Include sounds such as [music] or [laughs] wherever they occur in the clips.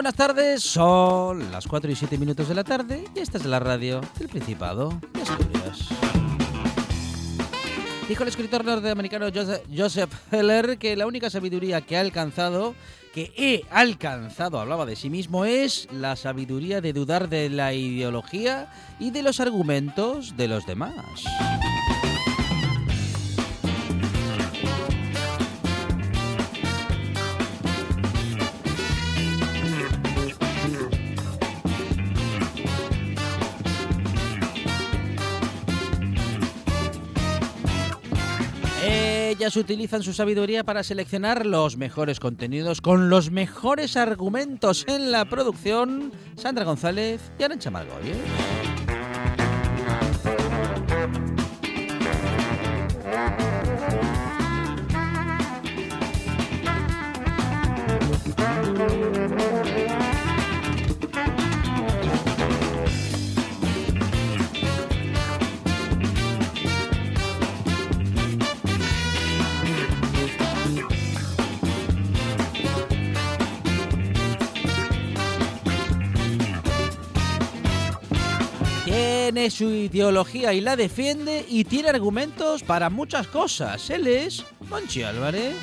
Buenas tardes. Son las 4 y 7 minutos de la tarde y esta es la radio del Principado de Asturias. Dijo el escritor norteamericano Joseph- Heller que la única sabiduría que ha alcanzado, que he alcanzado, hablaba de sí mismo, es la sabiduría de dudar de la ideología y de los argumentos de los demás. Ellas utilizan su sabiduría para seleccionar los mejores contenidos con los mejores argumentos en la producción. Sandra González y Arancha Margolles. Tiene su ideología y la defiende y tiene argumentos para muchas cosas. Él es Monchi Álvarez.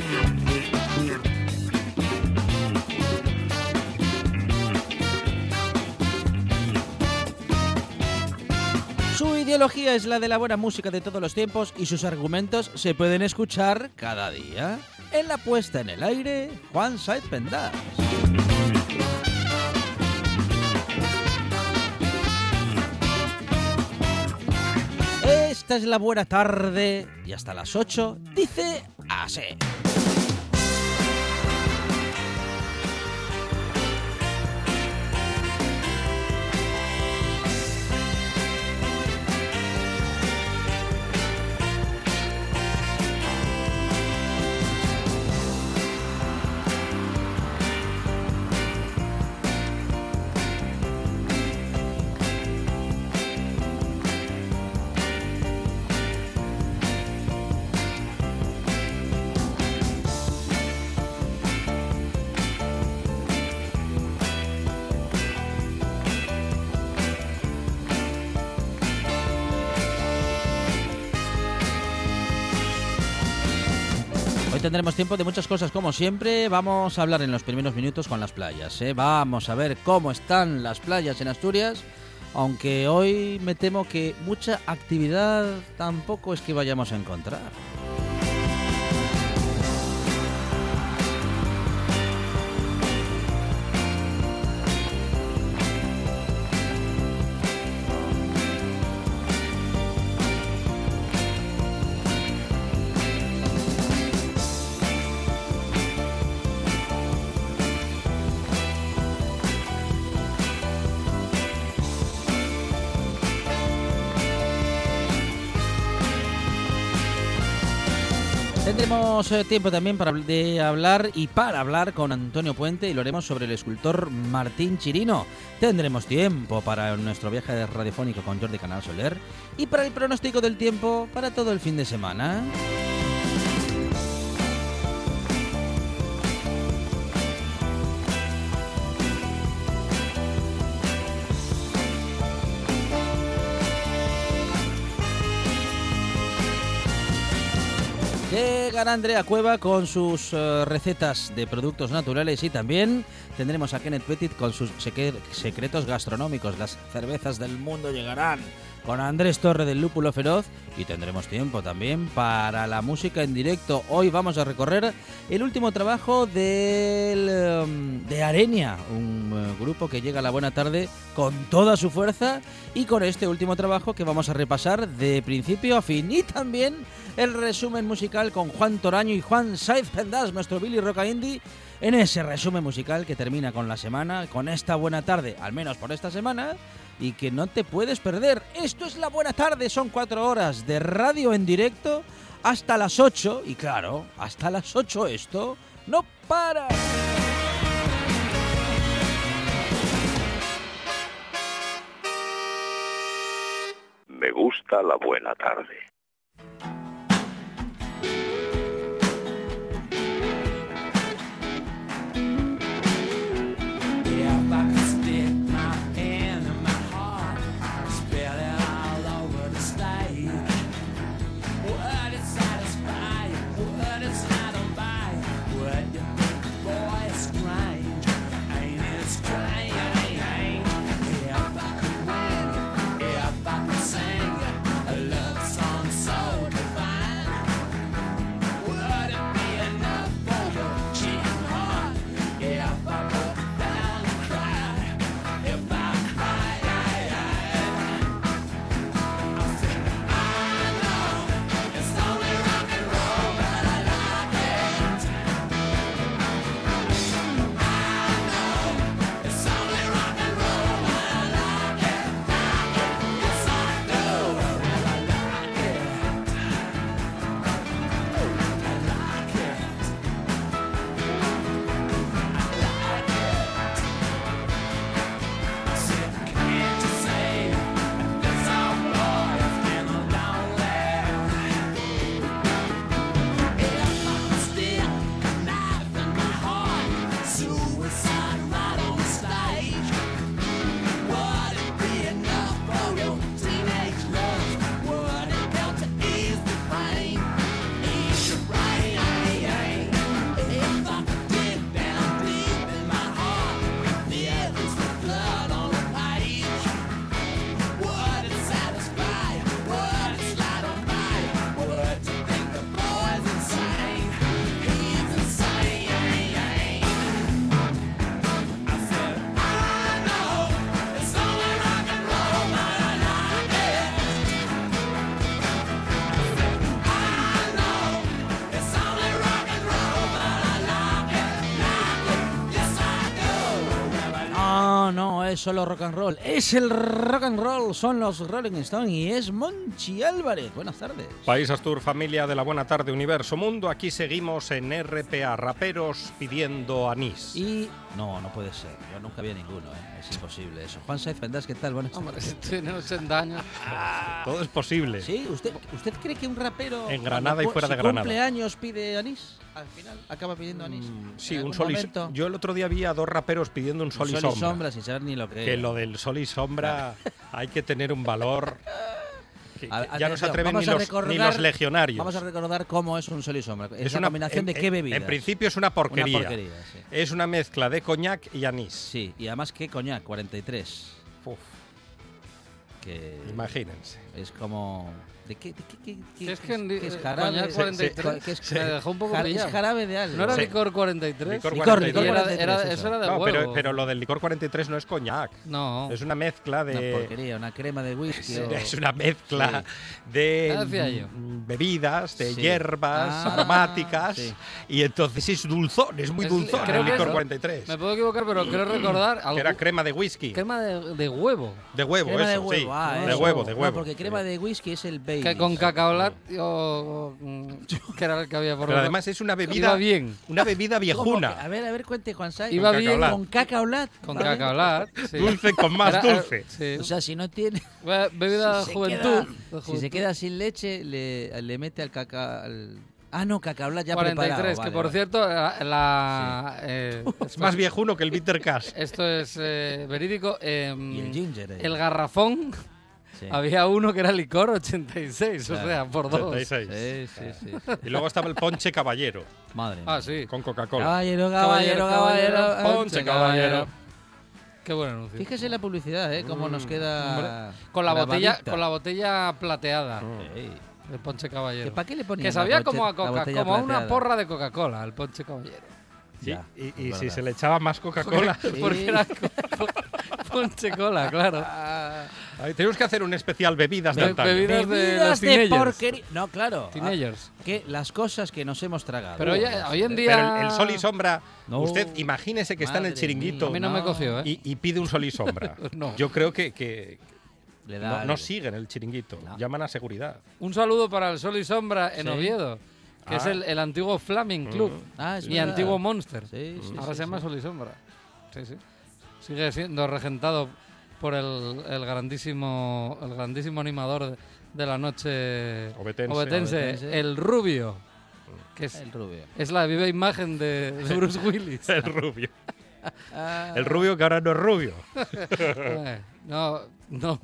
Su ideología es la de la buena música de todos los tiempos y sus argumentos se pueden escuchar cada día. En la puesta en el aire, Juan Said Pendas. Esta es la buena tarde y hasta las 8 dice así. Tendremos tiempo de muchas cosas, como siempre. Vamos a hablar en los primeros minutos con las playas. ¿eh? Vamos a ver cómo están las playas en Asturias. Aunque hoy me temo que mucha actividad tampoco es que vayamos a encontrar. Tendremos eh, tiempo también para de hablar y para hablar con Antonio Puente y lo haremos sobre el escultor Martín Chirino. Tendremos tiempo para nuestro viaje radiofónico con Jordi Canal Soler y para el pronóstico del tiempo para todo el fin de semana. Llegará Andrea Cueva con sus eh, recetas de productos naturales y también tendremos a Kenneth Petit con sus secretos gastronómicos. Las cervezas del mundo llegarán con Andrés Torre del Lúpulo Feroz y tendremos tiempo también para la música en directo. Hoy vamos a recorrer el último trabajo del, em, de Arenia, un eh, grupo que llega a la buena tarde con toda su fuerza y con este último trabajo que vamos a repasar de principio a fin y también el resumen musical con Juan Toraño y Juan Saiz Pendas, nuestro Billy Roca Indie en ese resumen musical que termina con la semana, con esta buena tarde, al menos por esta semana, y que no te puedes perder. Esto es la buena tarde, son cuatro horas de radio en directo hasta las 8, y claro, hasta las 8 esto no para. Me gusta la buena tarde. Es solo rock and roll. Es el rock and roll, son los Rolling Stones y es Monchi Álvarez. Buenas tardes. País Astur, familia de la buena tarde, universo, mundo. Aquí seguimos en RPA, raperos pidiendo anís. Y no, no puede ser. Yo nunca vi a ninguno, ¿eh? Es imposible eso. Juan Saiz Pendas, ¿qué tal? Buenas Hombre, tardes. tiene 80 años. Todo es posible. Sí, ¿usted, ¿usted cree que un rapero En Granada y fuera de si Granada. cumple años pide anís? Al final acaba pidiendo anís. Mm, Sí, un sol y momento. Yo el otro día vi a dos raperos pidiendo un sol, Un y sol sombra. sin saber ni lo que Que lo del sol y sombra hay que tener un valor. [laughs] que- que A- ya no se atreven ni los, recordar- ni los legionarios. Vamos a recordar cómo es un sol y sombra. Es, Es una combinación de qué bebidas. En principio es una porquería. Una porquería, sí. Es una mezcla de coñac y anís. Sí, y además que coñac, 43. Uf, Que imagínense. es como... ¿De qué? De qué, qué- qué- es que en qué es eh, jarabe? Sí, 43 sí, que es- me dejó un poco es jarabe de algo. ¿No era Sí. licor 43? Licor Licor, 43. licor Y era- 43, era- eso. eso era de No, huevo. pero, pero lo del licor 43 no es coñac. No. Es una mezcla Una de. porquería, una crema de [laughs] whisky. o- Es una mezcla de decía yo. mm, bebidas, de Sí. hierbas Ah, aromáticas sí. y entonces es dulzón, es muy Es- dulzón el licor eso- 43. Me puedo equivocar, pero creo recordar algo. Que era crema de whisky. crema de, de huevo. De huevo, Crema eso, de huevo, sí. ah, de eso. huevo, de huevo. porque crema de whisky es el Que con cacaolat o, mm, que era el que había por Pero además es una Iba bebida bien. una bebida ¿Cómo que? A viejuna, ver, a ver, cuente Juan Sai. Iba Con bien cacaolat. Con cacaolat. con ¿vale? cacaolat. sí. dulce con más Era- dulce. sí. O sea, si no tiene... Be- Bebida de si juventud. queda- de Si se juventud. queda sin leche, le, le mete al caca... al- Ah, no, cacaolat ya 43, preparado. que vale, por vale. cierto, la, la- eh, Es más viejuno que el bitter cash. esto es eh, verídico. em, Y el ginger. eh. el garrafón, Sí. había uno que era licor 86, Claro. o sea, por dos. 86. Sí, sí, sí. Y luego estaba el ponche caballero Madre Ah, sí. con Coca-Cola. Caballero, caballero, caballero. Ponche, caballero. Qué buen anuncio. Fíjese la publicidad, ¿eh? Cómo nos queda. Con la botella, con la botella plateada Sí. del Ponche Caballero. ¿Que ¿Para qué le ponían Que sabía como a Coca, como a una porra de Coca-Cola, el Ponche Caballero. Sí, Ya, y, y si se le echaba más Coca-Cola. Porque era co- [laughs] Ponche Cola, claro. Ay, tenemos que hacer un especial bebidas de Be- antaño. bebidas de Bebidas de, teenagers. porquería. No, claro. Teenagers. Ah, que las cosas que nos hemos tragado. Pero hoy, hoy en día. Pero el, el sol y sombra, No. usted imagínese que está en el chiringuito A mí no, me No. cogió, ¿eh? y, y pide un sol y sombra. [laughs] No. Yo creo que, que Le no, da no algo. siguen el chiringuito, No. llaman a seguridad. Un saludo para el Sol y Sombra en Sí. Oviedo, que es Ah. el, el antiguo Flaming Club Ah, es y verdad. antiguo Monster. Sí, sí, Ahora sí, se llama sí. Sol y Sombra. Sí, sí. Sigue siendo regentado por el, el grandísimo el grandísimo animador de, la noche Obetense. Obetense. el Rubio, que es, El rubio. es la viva imagen de, de [laughs] Bruce Willis. El rubio. Ah, El rubio que ahora no es rubio. Eh, [laughs] no, no.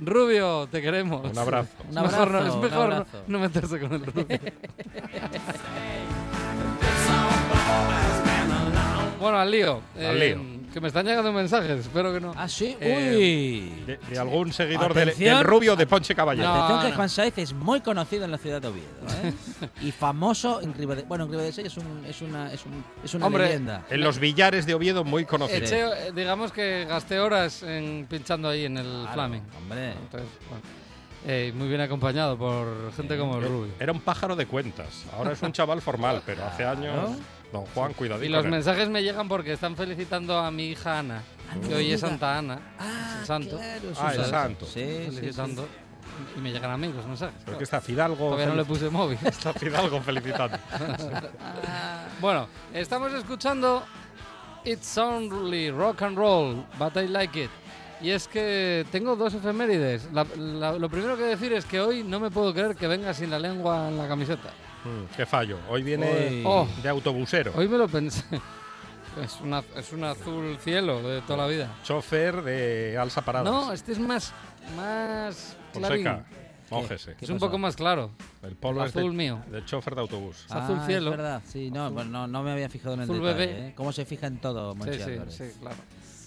Rubio, te queremos. Un abrazo. Un mejor, no, es mejor no, abrazo. no meterse con el Rubio. [laughs] bueno, al lío. Al Eh, lío. Que me están llegando mensajes, espero que no. Ah, sí. Eh, Uy. De, de algún seguidor del, del rubio de Ponche Caballero. No. Atención que no. Juan Saiz es muy conocido en la ciudad de Oviedo. ¿eh? [laughs] y famoso en Ribadesella. Bueno, en Ribadesella es, un, es, una, es, un, es una Hombre, leyenda. En los billares de Oviedo muy conocido. Eché, eh, digamos que gasté horas en, pinchando ahí en el Claro, Flaming. Hombre. Entonces, bueno, eh, muy bien acompañado por gente como el Rubio. Era un pájaro de cuentas. Ahora es un chaval formal, pero hace años. Claro. Don Juan, cuidadito. Y los con él. mensajes me llegan porque están felicitando a mi hija Ana, que hoy es Santa Ana, Ah, el santo. claro, Ah, el santo. Sí, sí, sí. felicitando. Y me llegan a mí los mensajes. Pero claro. que está Fidalgo. Todavía no le puse móvil. [laughs] Está Fidalgo felicitando. [laughs] bueno, estamos escuchando It's Only Rock and Roll, but I Like It. Y es que tengo dos efemérides. La- la- lo primero que decir es que hoy no me puedo creer que venga sin la lengua en la camiseta. Mm, qué fallo. Hoy viene Hoy- Oh. de autobusero. Hoy me lo pensé. [laughs] Es, una, es un azul cielo de toda la vida. Chofer de Alsa Paradas. No, este es más, más. Fonseca. Mójese. ¿Qué Es un pasó? poco más claro. El polo es azul de, mío. de chofer de autobús. Es azul Ah, cielo. Es verdad, sí, no, bueno, no, no me había fijado en el Azul detalle. bebé. ¿eh? ¿Cómo se fija en todo, Sí, Monchi sí, sí, claro.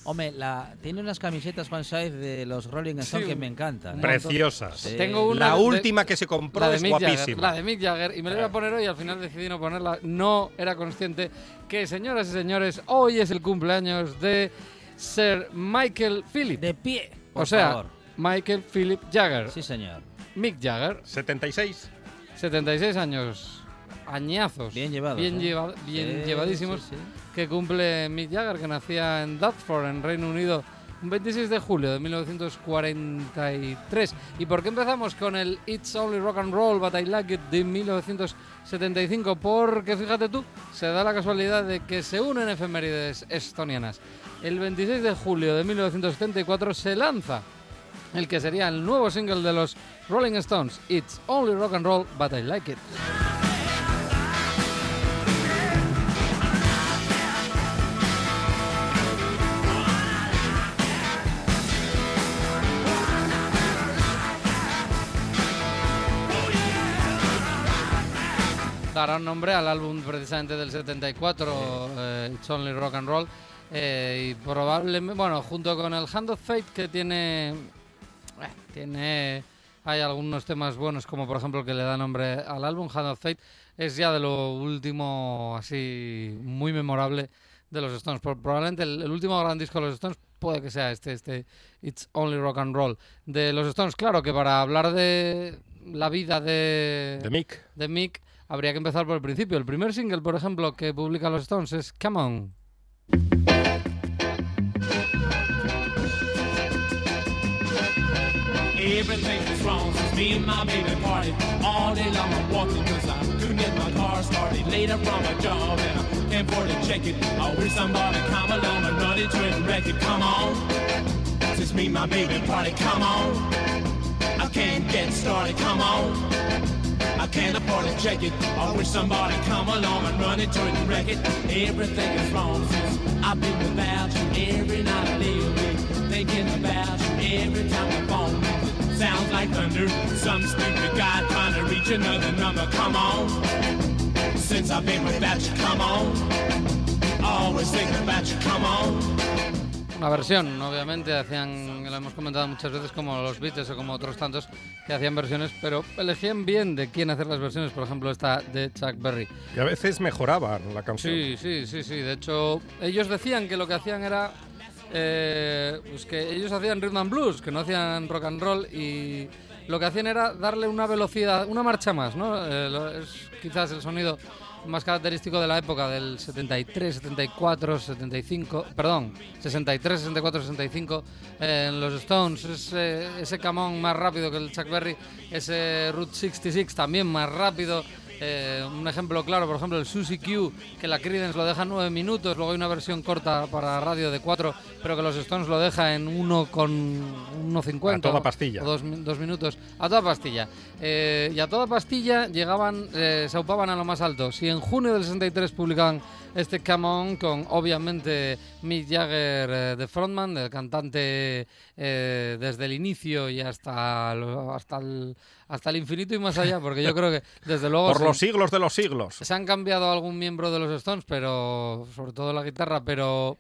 Hombre, la, tiene unas camisetas Juan Saiz de los Rolling Stones Sí, que me encantan. ¿eh? Preciosas. Sí. Tengo una La de- última que se compró de, es Mick Jagger, guapísima. la de Mick Jagger. Y me la iba a poner hoy al final decidí no ponerla. No era consciente que, señoras y señores, hoy es el cumpleaños de Sir Michael Phillip. De pie, por o sea, favor. Michael Philip Jagger. Sí, señor. Mick Jagger, 76. 76 años. Añazos. Bien llevados. Bien, ¿eh? lleva- bien Sí, llevadísimos. Que cumple Mick Jagger, que nacía en Dartford, en Reino Unido, un 26 de julio de 1943. ¿Y por qué empezamos con el It's Only Rock and Roll, But I Like It de 1975? Porque fíjate tú, se da la casualidad de que se unen efemérides estonianas. El 26 de julio de 1974 se lanza el que sería el nuevo single de los Rolling Stones, It's Only Rock and Roll, But I Like It. Darán nombre al álbum precisamente del 74, eh, It's Only Rock and Roll. eh, y probablemente, bueno, junto con el Hand of Fate que tiene, eh, tiene, hay algunos temas buenos como por ejemplo el que le da nombre al álbum Hand of Fate, es ya de lo último así muy memorable de los Stones. Pro- Probablemente el, el último gran disco de los Stones puede que sea este, este It's Only Rock and Roll de los Stones. Claro que para hablar de la vida de, De Mick. de Mick, habría que empezar por el principio. El primer single, por ejemplo, que publica los Stones es Come On. Everything is wrong since me and my baby party. All day long I'm walking cause I couldn't get my car started. Later from a job and I can't afford to check it. I wish somebody come along and run into it and wreck it. Come on. Since me and my baby party, come on. I can't get started, come on. I can't afford to check it. I wish somebody come along and run into it and wreck it. Everything is wrong since I've been without you. Every night I lay awake thinking about you. Every time the phone rings, it sounds like thunder. Some stupid guy trying to reach another number. Come on. Since I've been without you, come on. Always thinking about you, come on. Una versión, obviamente, hacían, lo hemos comentado muchas veces, como los Beatles o como otros tantos que hacían versiones, pero elegían bien de quién hacer las versiones, por ejemplo, esta de Chuck Berry. Y a veces mejoraban la canción. Sí, sí, sí, sí. De hecho, ellos decían que lo que hacían era. eh, pues que ellos hacían rhythm and blues, que no hacían rock and roll y lo que hacían era darle una velocidad, una marcha más, ¿no? Eh, es quizás el sonido más característico de la época del 73, 74, 75, perdón, 63, 64, 65 eh, en los Stones, ese, ese camón más rápido que el Chuck Berry, ese Route 66 también más rápido. Eh, un ejemplo claro, por ejemplo, el Susie Q, que la Creedence lo deja en 9 minutos, luego hay una versión corta para radio de 4, pero que los Stones lo deja en 1 con 1.50. A toda pastilla. o dos, mi- dos minutos. A toda pastilla. Eh, y a toda pastilla llegaban, eh, se aupaban a lo más alto. Si en junio del 63 publicaban este Come On con, obviamente, Mick Jagger eh, de frontman, del cantante eh, desde el inicio y hasta, lo- hasta, el, hasta el infinito y más allá, porque yo creo que, desde luego... Por se- los siglos de los siglos. se han cambiado algún miembro de los Stones, pero sobre todo la guitarra, pero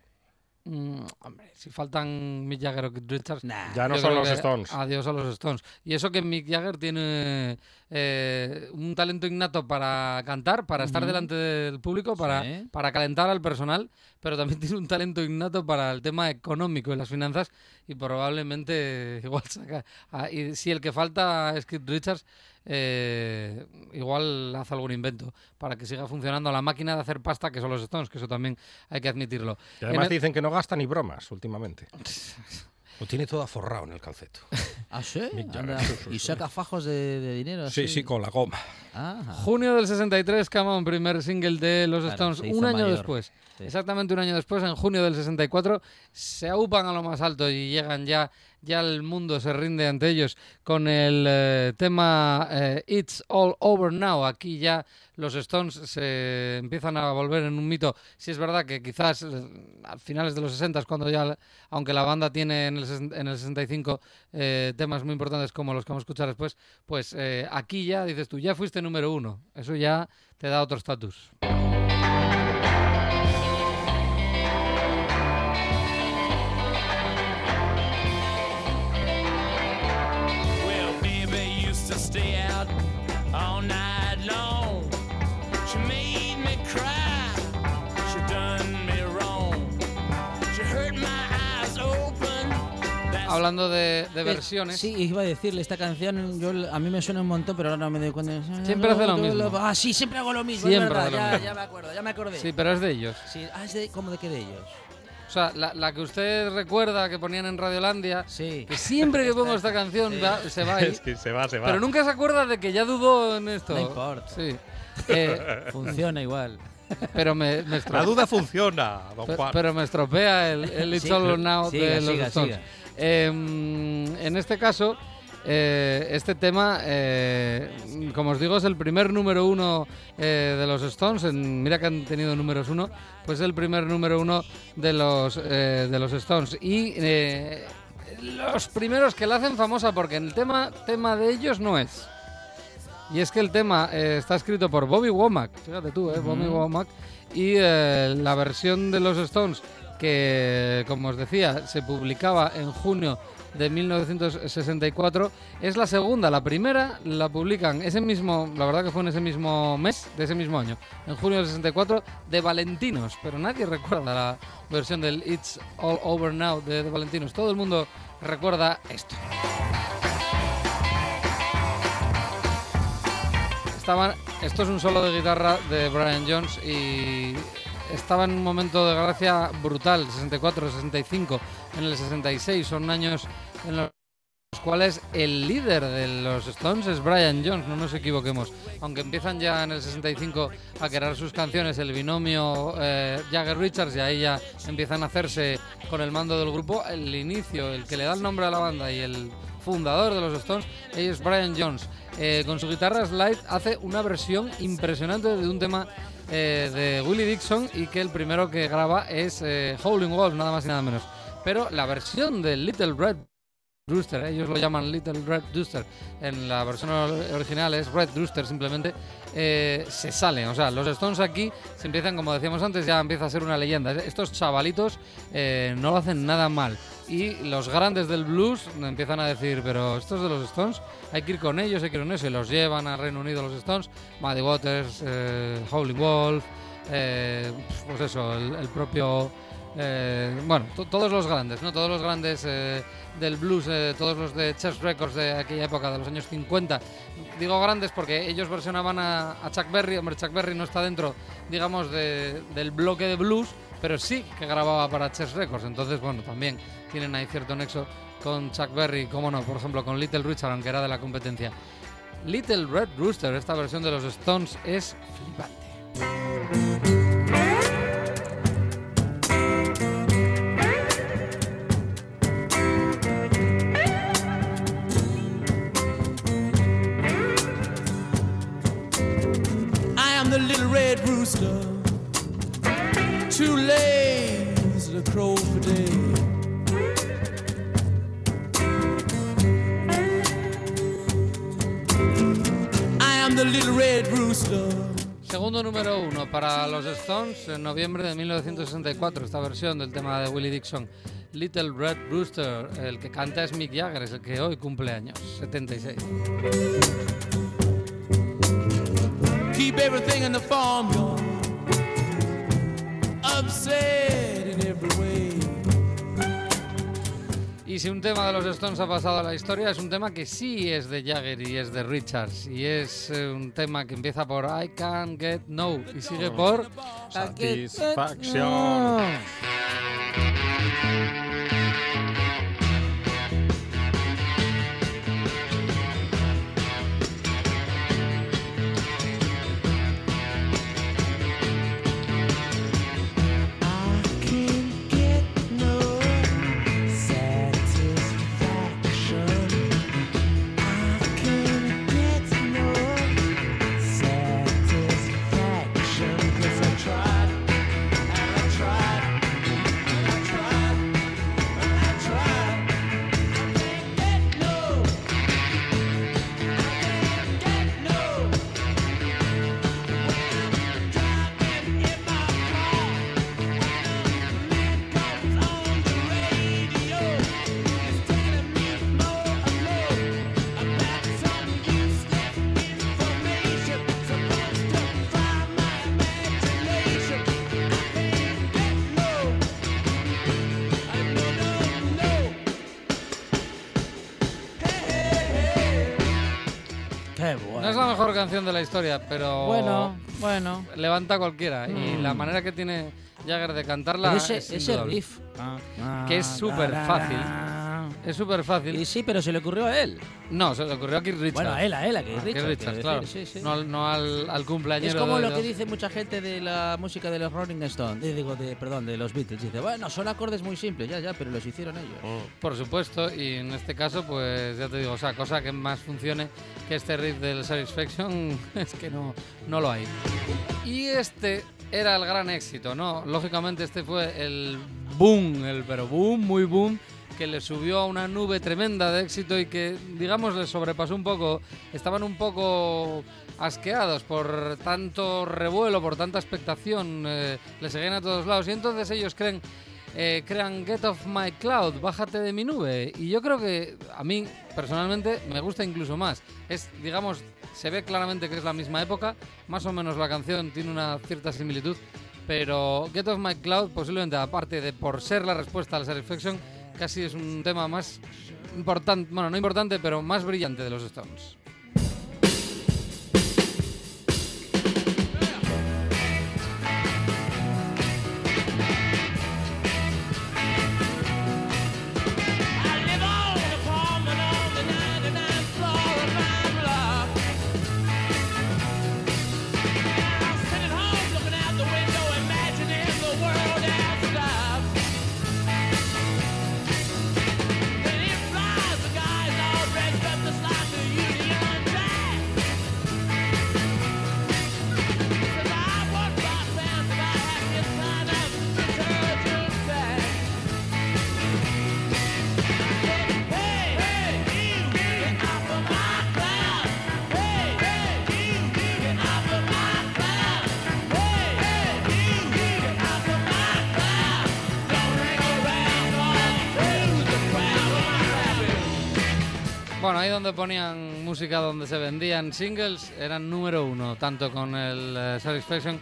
mm, hombre, si faltan Mick Jagger o Keith Richards, Ya no son los que Stones. Adiós a los Stones. Y eso que Mick Jagger tiene eh, un talento innato para cantar, para estar delante del público, para, Sí. para calentar al personal, pero también [laughs] tiene un talento innato para el tema económico y las finanzas y probablemente [laughs] igual saca... ah, y si el que falta es Keith Richards, eh, igual hace algún invento para que siga funcionando la máquina de hacer pasta que son los Stones, que eso también hay que admitirlo. Y además el- dicen que no gasta ni bromas últimamente. [laughs] Lo tiene todo aforrado en el calceto. [laughs] ¿Ah, sí? Anda. ¿Y saca fajos de, de dinero? Sí, así? sí, con la goma. Ajá. Junio del 63, Come On, primer single de los Claro, Stones. Un año mayor. después, Sí. exactamente un año después, en junio del 64, se aupan a lo más alto y llegan ya, ya el mundo se rinde ante ellos con el eh, tema eh, It's All Over Now. Aquí ya los Stones se empiezan a volver en un mito. Si es verdad que quizás eh, a finales de los 60, cuando ya, aunque la banda tiene en el, en el 65 eh, temas muy importantes como los que vamos a escuchar después, pues aquí ya dices tú, ya fuiste número uno. Eso ya te da otro estatus. Hablando de, de Eh, versiones. Sí, iba a decirle, esta canción yo, a mí me suena un montón, pero ahora no me doy cuenta. Siempre hace lo mismo. Ah, sí, siempre hago lo mismo. Siempre es hace lo verdad, ya, mismo. ya me acuerdo, ya me acordé. Sí, pero es de ellos. Sí, ah, es de, ¿cómo de qué de ellos? O sea, la, la que usted recuerda que ponían en Radiolandia, Sí. que siempre que pongo [laughs] esta canción va- se va ahí. Es que se va, se va. Pero nunca se acuerda de que ya dudó en esto. No importa. Sí. Eh, [laughs] Funciona igual. [laughs] pero me, me La duda funciona, don Juan. pero me estropea el, el It's Sí. All Now Siga, de los siga, Stones. siga. Eh, en este caso, eh, este tema, eh, como os digo, es el primer número uno eh, de los Stones. En- mira que han tenido números uno, pues es el primer número uno de los, de los Stones. Y los primeros que la hacen famosa, porque el tema, tema de ellos no es. Y es que el tema está escrito por Bobby Womack, fíjate tú, eh, Bobby Womack, y la versión de los Stones, que como os decía, se publicaba en junio de 1964, es la segunda. La primera la publican ese mismo, la verdad que fue en ese mismo mes, de ese mismo año, en junio del 64, de Valentinos, pero nadie recuerda la versión del It's All Over Now de, Valentinos. Todo el mundo recuerda esto. Estaban, esto es un solo de guitarra de Brian Jones y estaba en un momento de gracia brutal, 64, 65, en el 66, son años en los cuales el líder de los Stones es Brian Jones, no nos equivoquemos. Aunque empiezan ya en el 65 a crear sus canciones, el binomio eh, Jagger Richards, y ahí ya empiezan a hacerse con el mando del grupo, el inicio, el que le da el nombre a la banda y el fundador de los Stones, es Brian Jones. Eh, con su guitarra slide hace una versión impresionante de un tema eh, de Willie Dixon y que el primero que graba es eh, Howling Wolf, nada más y nada menos. Pero la versión de Little Red Rooster, ellos lo llaman Little Red Rooster, en la versión or- original es Red Rooster simplemente, eh, se salen. O sea, los Stones aquí se empiezan, como decíamos antes, ya empieza a ser una leyenda. Estos chavalitos eh, no lo hacen nada mal. Y los grandes del blues empiezan a decir, pero estos de los Stones, hay que ir con ellos, hay que ir con ellos. Y los llevan a Reino Unido los Stones, Muddy Waters, eh, Wolf, eh, pues eso, el, propio... eh, bueno, to- todos los grandes, ¿no? Todos los grandes eh, del blues, eh, todos los de Chess Records de aquella época, de los años 50. Digo grandes porque ellos versionaban a, Chuck Berry. Hombre, Chuck Berry no está dentro, digamos, de- del bloque de blues, pero sí que grababa para Chess Records. Entonces, bueno, también tienen ahí cierto nexo con Chuck Berry, como no, por ejemplo, con Little Richard, aunque era de la competencia. Little Red Rooster, esta versión de los Stones, es flipante. I am the little red rooster. Segundo número uno para los Stones en noviembre de 1964, esta versión del tema de Willie Dixon. Little Red Rooster, el que canta es Mick Jagger, es el que hoy cumple años, 76. Keep everything in the farmyard, upset in every way. Y si un tema de los Stones ha pasado a la historia, es un tema que sí es de Jagger y es de Richards. Y es eh, un tema que empieza por I can't get no y sigue por Satisfaction. Canción de la historia, pero Bueno, bueno. levanta cualquiera. Y la manera que tiene Jagger de cantarla Pero ese, es ese riff. Que es súper fácil. Es súper fácil. Y sí, pero se le ocurrió a él. No, se le ocurrió a Keith Richards. Bueno, a él, a él, a Keith Richards, Richards, claro. sí, sí. No, al- no al, al cumpleañero. Es como de- lo que de- dice mucha gente de la música de los Rolling Stones, eh, digo, de, perdón, de los Beatles. Dice, bueno, son acordes muy simples, ya, ya, pero los hicieron ellos. Por supuesto, y en este caso, pues ya te digo, o sea, cosa que más funcione que este riff del Satisfaction [laughs] es que no, no lo hay. Y este era el gran éxito, ¿no? Lógicamente este fue el boom, el pero boom, muy boom, que le subió a una nube tremenda de éxito y que, digamos, les sobrepasó un poco. Estaban un poco asqueados por tanto revuelo, por tanta expectación, eh, le seguían a todos lados y entonces ellos creen eh, crean Get Off My Cloud, bájate de mi nube. Y yo creo que a mí, personalmente, me gusta incluso más. Es, digamos, se ve claramente que es la misma época, más o menos la canción tiene una cierta similitud, pero Get Off My Cloud, posiblemente, aparte de por ser la respuesta al Satisfaction, casi es un tema más importante, bueno, no importante, pero más brillante de los Stones. Ponían música, donde se vendían singles, eran número uno, tanto con el eh, Satisfaction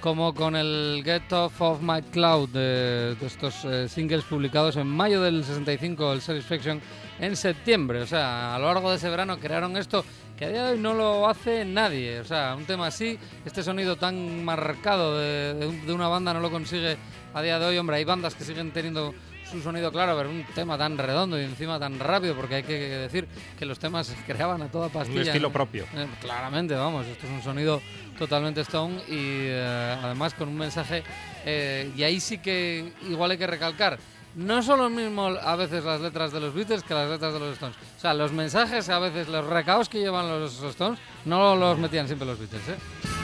como con el Get Off of My Cloud, de, estos eh, singles publicados en mayo del 65, el Satisfaction en septiembre. O sea, a lo largo de ese verano crearon esto que a día de hoy no lo hace nadie. O sea, un tema así, este sonido tan marcado de, de de una banda no lo consigue a día de hoy. Hombre, hay bandas que siguen teniendo su sonido claro, pero un tema tan redondo y encima tan rápido, porque hay que decir que los temas se creaban a toda pastilla. Un estilo propio. eh, claramente, vamos, esto es un sonido totalmente Stone y eh, además con un mensaje, eh, y ahí sí que igual hay que recalcar, no son lo mismo a veces las letras de los Beatles que las letras de los Stones. O sea, los mensajes a veces, los recaos que llevan los Stones, no los metían siempre los Beatles, ¿eh?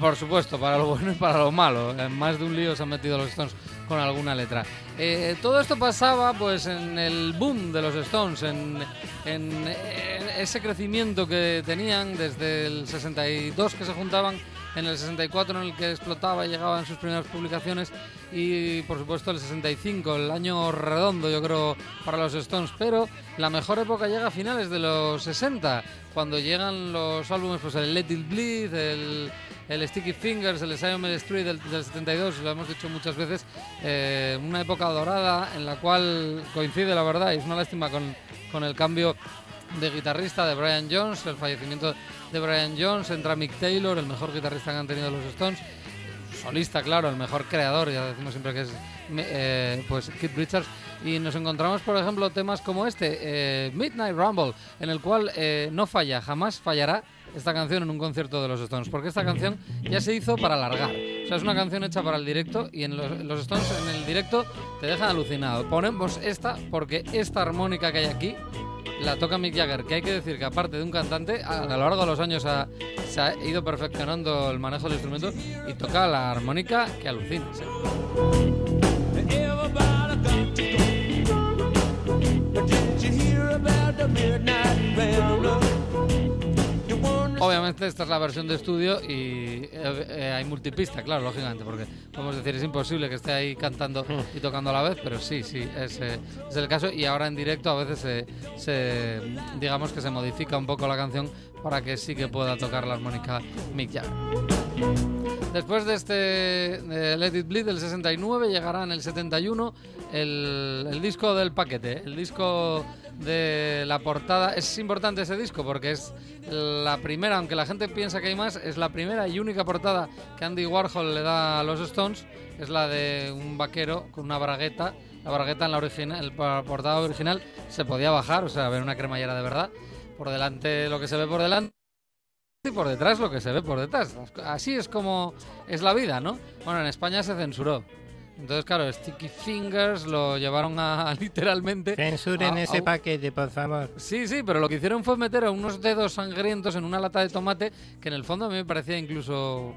Por supuesto, para lo bueno y para lo malo. En más de un lío se han metido los Stones con alguna letra. Eh, todo esto pasaba pues en el boom de los Stones, en, en, en ese crecimiento que tenían desde el 62 que se juntaban, en el 64 en el que explotaba y llegaban sus primeras publicaciones y por supuesto el 65, el año redondo yo creo para los Stones, pero la mejor época llega a finales de los 60, cuando llegan los álbumes, pues el Let It Bleed, el, el Sticky Fingers, el Zion Street del, del 72, lo hemos dicho muchas veces, eh, una época dorada en la cual coincide la verdad, y es una lástima con, con el cambio de guitarrista de Brian Jones, el fallecimiento de Brian Jones, entra Mick Taylor, el mejor guitarrista que han tenido los Stones, solista, claro, el mejor creador, ya decimos siempre que es eh, pues Keith Richards, y nos encontramos, por ejemplo, temas como este, eh, Midnight Rumble, en el cual eh, no falla, jamás fallará esta canción en un concierto de los Stones, porque esta canción ya se hizo para alargar. O sea, es una canción hecha para el directo y en los, los Stones en el directo te dejan alucinado. Ponemos esta porque esta armónica que hay aquí la toca Mick Jagger, que hay que decir que aparte de un cantante, a, lo largo de los años se ha ido perfeccionando el manejo del instrumento y toca la armónica que alucina. Obviamente esta es la versión de estudio y eh, hay multipista, claro, lógicamente, porque podemos decir es imposible que esté ahí cantando y tocando a la vez, pero sí, sí, es, eh, es el caso. Y ahora en directo a veces se- digamos que se modifica un poco la canción para que sí que pueda tocar la armónica Mick Jagger. Después de este Let It Bleed del 69 llegará en el 71 el, disco del paquete, el disco de la portada. Es importante ese disco porque es la primera, aunque la gente piensa que hay más, es la primera y única portada que Andy Warhol le da a los Stones. Es la de un vaquero con una bragueta. La bragueta en la, original, el portada original se podía bajar, o sea, ver una cremallera de verdad. Por delante lo que se ve por delante y por detrás lo que se ve por detrás. Así es como es la vida, ¿no? Bueno, en España se censuró. Entonces, claro, Sticky Fingers lo llevaron a [laughs] literalmente. Censuren a- ese a- paquete, por favor. Sí, sí, pero lo que hicieron fue meter a unos dedos sangrientos en una lata de tomate que en el fondo a mí me parecía incluso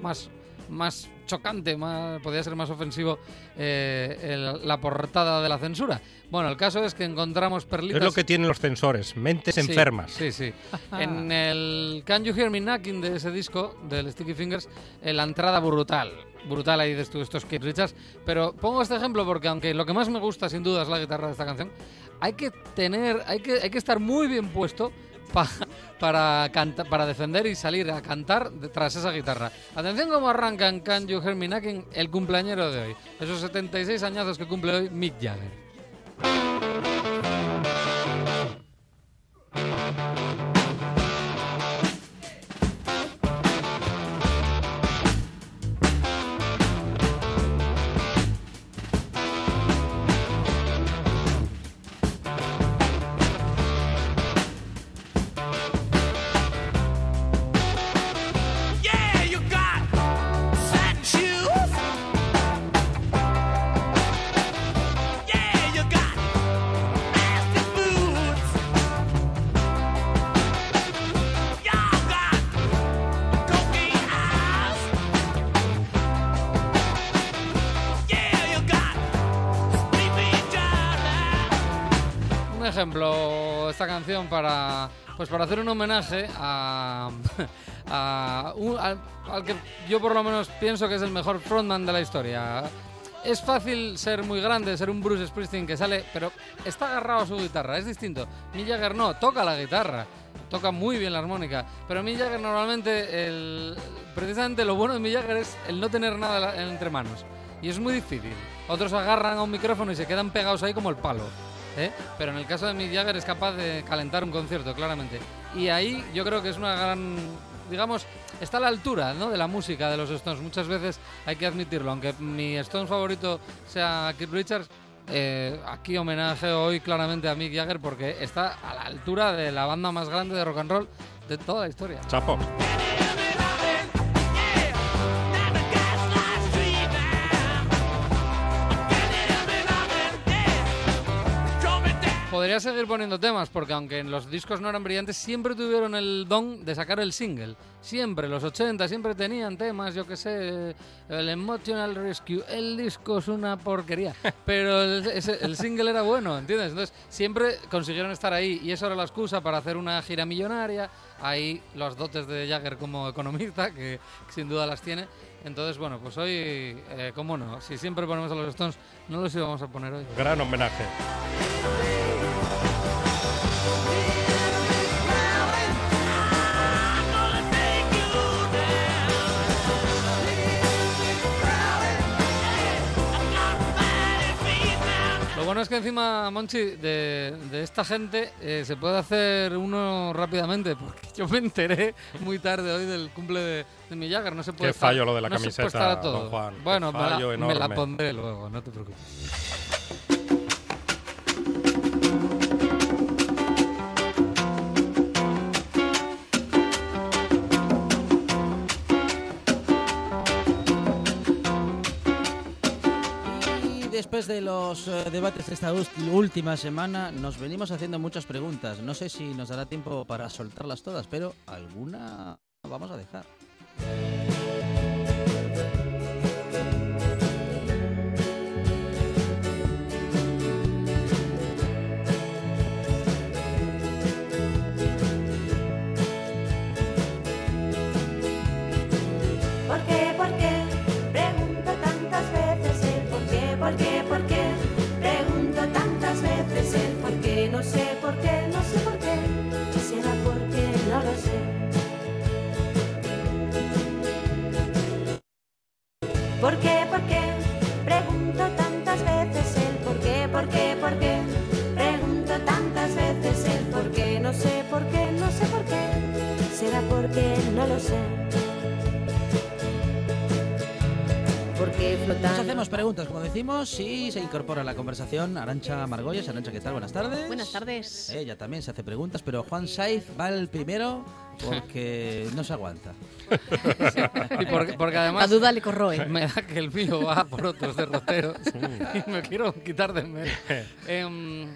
más, más chocante, más, podía ser más ofensivo eh, el- la portada de la censura. Bueno, el caso es que encontramos perlitas. Es lo que tienen los censores, mentes Sí, enfermas. Sí, sí. en el Can You Hear Me Knocking de ese disco, del Sticky Fingers, eh, la entrada brutal. Brutal ahí de estos, Keith Richards. Pero pongo este ejemplo porque aunque lo que más me gusta sin duda es la guitarra de esta canción, hay que tener, hay que, hay que estar muy bien puesto pa- para, canta- para defender y salir a cantar tras esa guitarra. Atención cómo arranca en Can You Hear Me Knocking el cumpleañero de hoy. Esos 76 añazos que cumple hoy Mick Jagger. Ejemplo esta canción para pues para hacer un homenaje a, a un- al, que yo por lo menos pienso que es el mejor frontman de la historia es fácil ser muy grande, ser un Bruce Springsteen que sale, pero está agarrado a su guitarra, es distinto. Mick Jagger no, toca la guitarra, toca muy bien la armónica, pero Mick Jagger normalmente, el, precisamente lo bueno de Mick Jagger es el no tener nada entre manos. Y es muy difícil. Otros agarran a un micrófono y se quedan pegados ahí como el palo. ¿Eh? Pero en el caso de Mick Jagger es capaz de calentar un concierto, claramente. Y ahí yo creo que es una gran, digamos, está a la altura ¿no? de la música de los Stones. Muchas veces hay que admitirlo, aunque mi Stones favorito sea Keith Richards. eh, aquí homenaje hoy claramente a Mick Jagger porque está a la altura de la banda más grande de rock and roll de toda la historia. Chapo. Podría seguir poniendo temas, porque aunque en los discos no eran brillantes, siempre tuvieron el don de sacar el single. Siempre, los 80 siempre tenían temas, yo que sé, el Emotional Rescue. El disco es una porquería, [laughs] pero el, ese- el single era bueno, ¿entiendes? Entonces, siempre consiguieron estar ahí y eso era la excusa para hacer una gira millonaria. Ahí los dotes de Jagger como economista, que, sin duda las tiene. Entonces, bueno, pues hoy, eh, ¿cómo no? Si siempre ponemos a los Stones, no los íbamos a poner hoy. Gran homenaje. Bueno es que encima, Monchi, de, de esta gente eh, se puede hacer uno rápidamente, porque yo me enteré muy tarde hoy del cumple de, de mi Jagger. No se puede Qué estar- fallo lo de la no se puede camiseta, estar a todo. don Juan, Bueno, me la- me, pondré luego, no te preocupes. Después de los eh, debates de esta última semana, nos venimos haciendo muchas preguntas. No sé si nos dará tiempo para soltarlas todas, pero alguna vamos a dejar. No sé por qué, no sé por qué. Será porque no lo sé. ¿Por qué, por qué? Pregunto tantas veces el por qué, por qué, por qué. Pregunto tantas veces el por qué, no sé por qué, no sé por qué. Será porque no lo sé. Nos hacemos preguntas, como decimos, y se incorpora a la conversación Arancha Margolles. Arancha, ¿qué tal? Buenas tardes. Buenas tardes. Ella también se hace preguntas, pero Juan Saiz va el primero porque [laughs] no se aguanta. Y porque, porque La además duda le corroe. me da que el mío va por otros derroteros [laughs] y me quiero quitar de en medio. Em,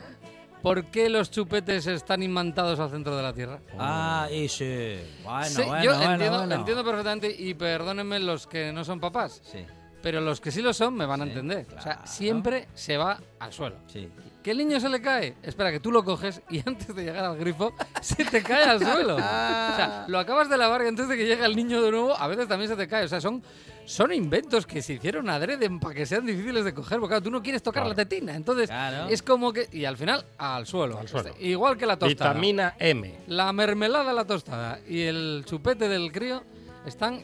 ¿Por qué los chupetes están imantados al centro de la Tierra? Ah, y sí. Bueno, Sí, bueno, yo bueno, entiendo, bueno. entiendo perfectamente y perdónenme los que no son papás, Sí, pero los que sí lo son me van a entender. O sea, claro. siempre se va al suelo. sí. ¿Que el niño se le cae? Espera, que tú lo coges y [laughs] antes de llegar al grifo se te cae al [laughs] suelo. O sea, lo acabas de lavar y antes de que llegue el niño de nuevo, a veces también se te cae. O sea, son, son inventos que se hicieron adrede para que sean difíciles de coger. Porque claro, tú no quieres tocar Claro. la tetina. Entonces, Claro. es como que... Y al final, al suelo. Al suelo. Igual que la tostada. Vitamina M. La mermelada, la tostada y el chupete del crío están...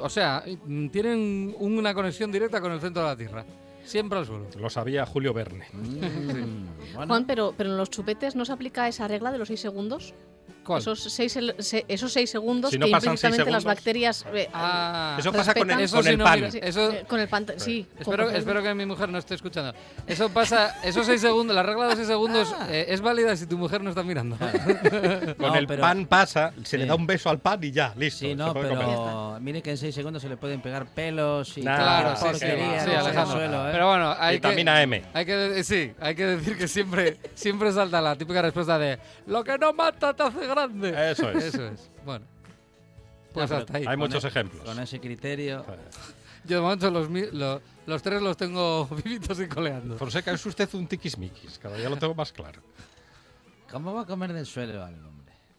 O sea, tienen una conexión directa con el centro de la Tierra. Siempre al suelo. Lo sabía Julio Verne. Mm, bueno. Juan, pero, pero en los chupetes no se aplica esa regla de los 6 segundos. ¿Cuál? Esos 6 esos seis segundos Si no que seis implícitamente las bacterias. eh, Ah, Eso pasa con el. Eso con sí el pan. Sí, eso- eh, con el pantalón. Sí, Espero, con- espero que mi mujer no esté escuchando. Eso pasa, esos seis segundos, la regla de los seis segundos eh, es válida si tu mujer no está mirando. Con No, el pero- pan pasa, se le Sí. da un beso al pan y ya, listo. Sí, no, pero mire que en 6 segundos se le pueden pegar pelos y Nah, claro, sí, sí, sí, porquería sí, Alejandro. suelo, ¿eh? Pero bueno, hay Vitamina que, M. Hay que, sí, hay que decir que siempre, siempre salta la típica respuesta de lo que no mata te hace grande. Eso es. Eso es. Bueno, pues hasta ahí. Hay muchos e- ejemplos. Con ese criterio. Yo de momento los, mi- lo- los tres los tengo [laughs] vivitos y coleando. Fonseca, es usted un tiquismiquis, cada día lo tengo más claro. ¿Cómo va a comer del suelo algo?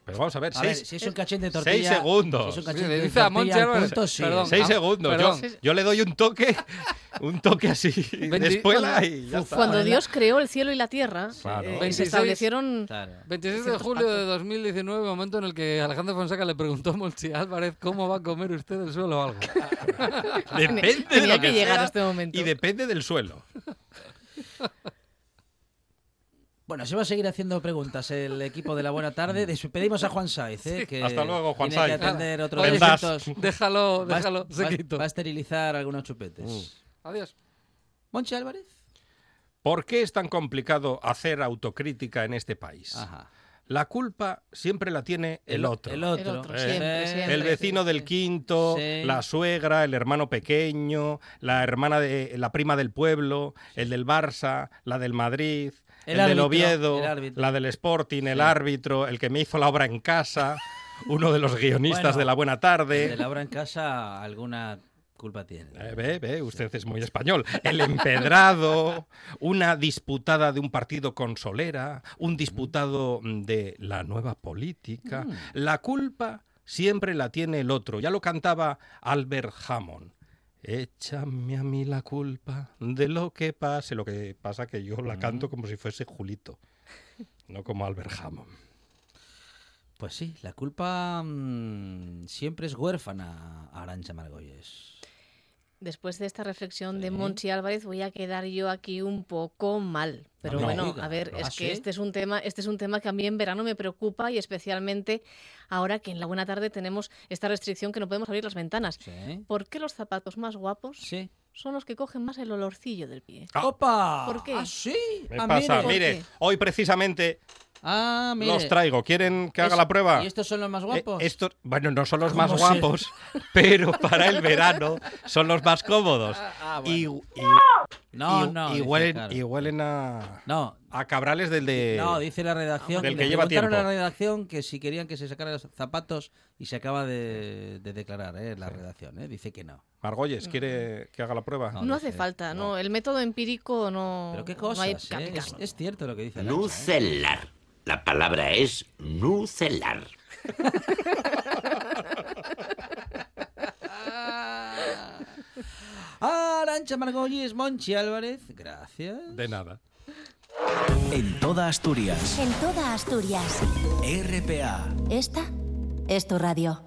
Pero vamos a ver, A ver, seis, si es un cachín de tortilla. seis segundos. si es un cachín de tortilla, punto, sí. perdón, seis segundos. Yo, perdón. yo le doy un toque, [laughs] un toque así de espuela y ya está. Cuando Dios creó el cielo y la tierra, Claro. eh, 26. se establecieron... Claro. 26 de julio de pactos. 2019, momento en el que Alejandro Fonseca le preguntó a Monchi Álvarez cómo va a comer usted el suelo o algo. Depende de Tenía lo que que llegar sea a este momento. y depende del suelo. [laughs] Bueno, se va a seguir haciendo preguntas el equipo de la buena tarde. Despedimos a Juan Saiz, ¿eh? que Hasta luego, Juan tiene que Saiz. atender otros. [laughs] Déjalo, Va déjalo, va, sequito. va a esterilizar algunos chupetes. Mm. Adiós. Monchi Álvarez. ¿Por qué es tan complicado hacer autocrítica en este país? Ajá. La culpa siempre la tiene el otro. El otro. El otro, Eh, siempre, siempre. El vecino del quinto, Sí. la suegra, el hermano pequeño, la hermana de la prima del pueblo, el del Barça, la del Madrid, El el, del Oviedo, el la del Sporting, el Sí. árbitro, el que me hizo la obra en casa, [laughs] uno de los guionistas Bueno, de La Buena De Tarde. la obra en casa, alguna culpa tiene. Eh, ve, ve, usted es muy español. El empedrado, [laughs] una disputada de un partido con Solera, un disputado de la nueva política. Mm. La culpa siempre la tiene el otro. Ya lo cantaba Albert Hammond. Échame a mí la culpa de lo que pase. Lo que pasa que yo la canto como si fuese Julito, no como Albert Hammond. Pues sí, la culpa mm, siempre es huérfana, Arancha Margolles. Después de esta reflexión de. Monchi Álvarez voy a quedar yo aquí un poco mal. Pero No bueno, a ver, ¿Ah, es sí? que este es un tema, este es un tema que a mí en verano me preocupa y especialmente ahora que en la buena tarde tenemos esta restricción que no podemos abrir las ventanas. Sí. ¿Por qué los zapatos más guapos Sí. son los que cogen más el olorcillo del pie? Ah. ¡Opa! ¿Por qué? ¿Ah, sí? Me Ah, pasa, mire. hoy precisamente Ah, mire. los traigo. ¿Quieren que haga Eso- la prueba? ¿Y estos son los más guapos? Eh, estos, bueno, no son los más ¿Cómo se- guapos, [laughs] pero para el verano son los más cómodos. Ah, y, bueno. y- No, y- no. y huelen, claro. y huelen a, No, a cabrales del de... no, dice la redacción. Del le que lleva tiempo. la redacción que si querían que se sacara los zapatos y se acaba de, de declarar, ¿eh? La redacción, ¿eh? Dice que no. Margolles, ¿quiere que haga la prueba? No, No, hace falta, no. El método empírico no. Pero qué no cosas, hay ¿eh? es, es cierto lo que dice Arancha, ¿eh? La palabra es nucelar. [laughs] Arancha Margolles, Monchi Álvarez, gracias. De nada. En toda Asturias. En toda Asturias. RPA. Esta es tu radio.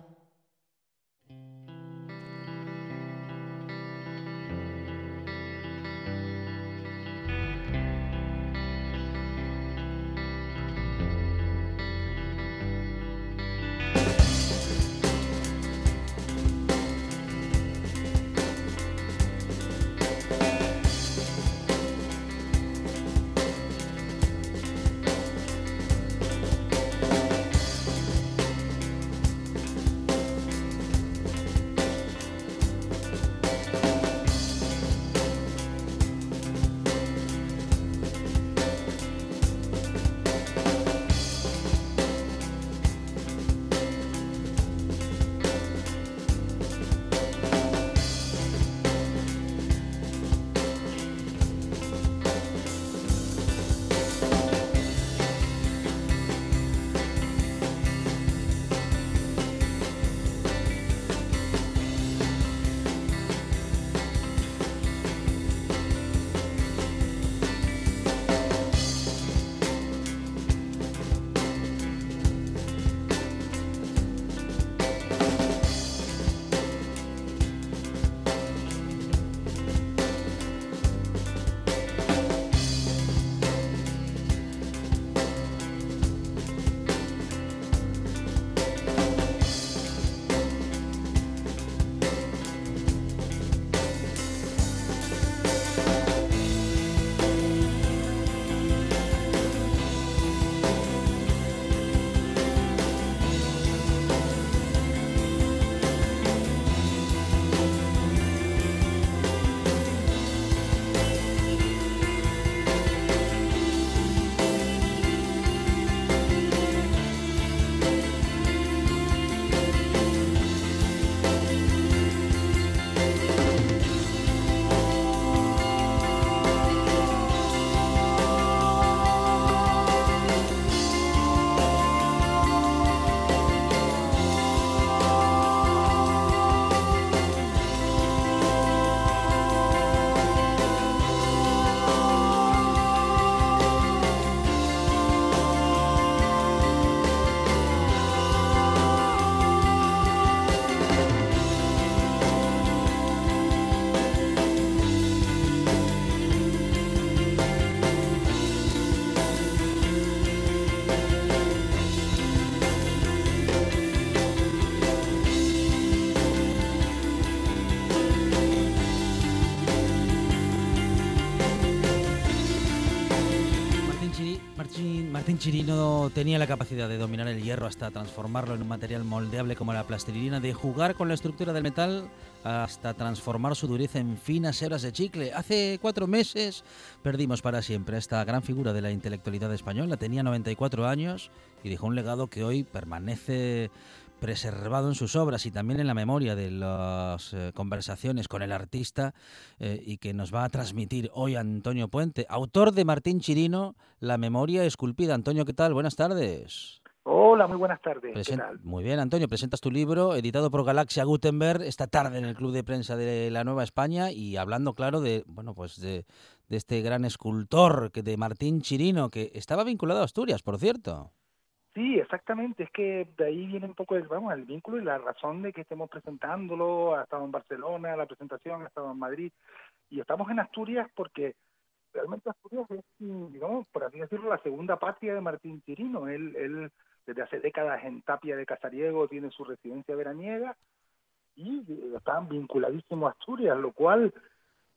Martín Chirino tenía la capacidad de dominar el hierro hasta transformarlo en un material moldeable como la plastilina, de jugar con la estructura del metal hasta transformar su dureza en finas hebras de chicle. Hace cuatro meses perdimos para siempre esta gran figura de la intelectualidad española. Tenía 94 años y dejó un legado que hoy permanece preservado en sus obras y también en la memoria de las eh, conversaciones con el artista eh, y que nos va a transmitir hoy Antonio Puente, autor de Martín Chirino, La memoria esculpida. Antonio, ¿qué tal? Buenas tardes. Hola, muy buenas tardes. ¿Qué Presen- tal? Muy bien, Antonio, presentas tu libro editado por Galaxia Gutenberg esta tarde en el Club de Prensa de la Nueva España y hablando, claro, de bueno, pues de, de este gran escultor que de Martín Chirino que estaba vinculado a Asturias, por cierto. Sí, exactamente. Es que de ahí viene un poco el, vamos, el vínculo y la razón de que estemos presentándolo. Ha estado en Barcelona, la presentación, ha estado en Madrid. Y estamos en Asturias porque realmente Asturias es, mm, digamos, por así decirlo, la segunda patria de Martín Chirino. Él, él desde hace décadas en Tapia de Casariego tiene su residencia veraniega y eh, está vinculadísimo a Asturias, lo cual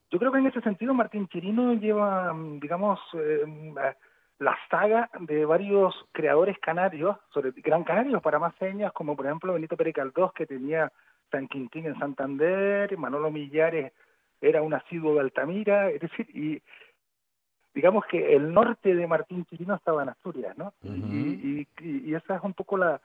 yo creo que en ese sentido Martín Chirino lleva, mm, digamos, eh, mm, eh, la saga de varios creadores canarios, sobre gran canarios para más señas, como por ejemplo Benito Pérez Galdós, que tenía San Quintín en Santander, Manolo Millares era un asiduo de Altamira, es decir, y digamos que el norte de Martín Chirino estaba en Asturias, ¿no? y, y, y- y esa es un poco la,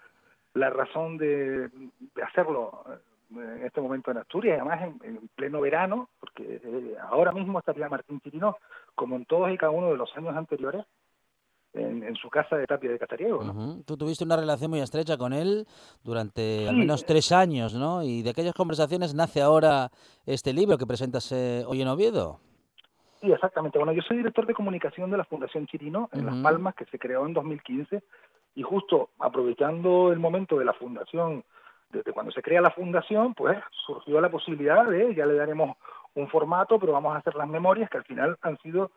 la razón de, de hacerlo eh, en este momento en Asturias, además en, en pleno verano, porque eh, ahora mismo estaría Martín Chirino, como en todos y cada uno de los años anteriores, en, en su casa de Tapia de Catariego. ¿no? Ujú. Tú tuviste una relación muy estrecha con él durante al Sí. menos tres años, ¿no? Y de aquellas conversaciones nace ahora este libro que presentas eh, hoy en Oviedo. Sí, exactamente. Bueno, yo soy director de comunicación de la Fundación Chirino en Las Ujú. Palmas, que se creó en 2015, y justo aprovechando el momento de la fundación, desde cuando se crea la fundación, pues surgió la posibilidad de, ya le daremos un formato, pero vamos a hacer las memorias, que al final han sido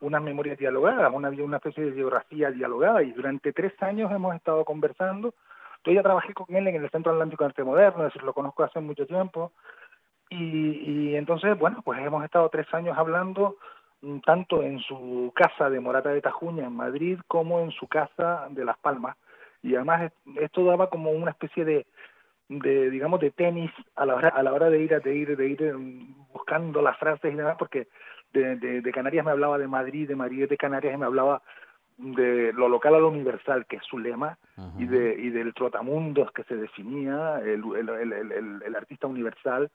unas memorias dialogadas, una, una especie de biografía dialogada, y durante tres años hemos estado conversando. Yo ya trabajé con él en el Centro Atlántico de Arte Moderno, es decir, lo conozco hace mucho tiempo, y, y entonces, bueno, pues hemos estado tres años hablando mm, tanto en su casa de Morata de Tajuña en Madrid como en su casa de Las Palmas. Y además es- esto daba como una especie de, de digamos, de tenis a la hora, a la hora de ir, a- de ir, de ir mm, buscando las frases y demás, porque de, de, de Canarias me hablaba de Madrid, de Madrid de Canarias y me hablaba de lo local a lo universal, que es su lema, y, de, y del trotamundos que se definía, el, el, el, el- el- el artista universal,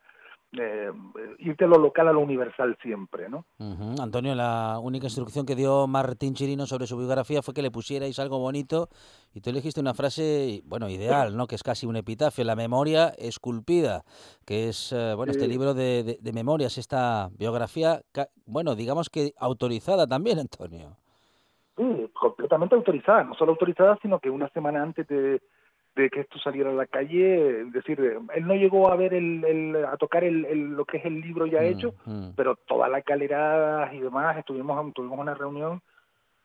eh, ir de lo local a lo universal siempre, ¿no? Ujú. Antonio, la única instrucción que dio Martín Chirino sobre su biografía fue que le pusierais algo bonito y tú elegiste una frase, bueno, ideal, ¿no? Que es casi un epitafio, la memoria esculpida, que es, eh, bueno, este Sí. libro de, de- de memorias, esta biografía, bueno, digamos que autorizada también, Antonio. Sí, completamente autorizada, no solo autorizada, sino que una semana antes de, de que esto saliera a la calle, es decir, él no llegó a ver el, el- a tocar el, el- lo que es el libro ya hecho, Mm. pero todas las galeradas y demás, estuvimos tuvimos una reunión